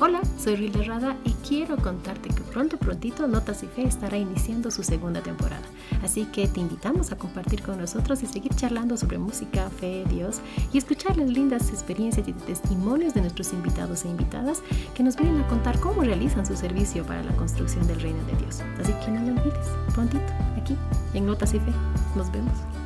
Hola, soy Rilda Rada y quiero contarte que pronto, prontito, Notas y Fe estará iniciando su segunda temporada. Así que te invitamos a compartir con nosotros y seguir charlando sobre música, fe, Dios y escuchar las lindas experiencias y testimonios de nuestros invitados e invitadas que nos vienen a contar cómo realizan su servicio para la construcción del reino de Dios. Así que no lo olvides, prontito, aquí, en Notas y Fe. Nos vemos.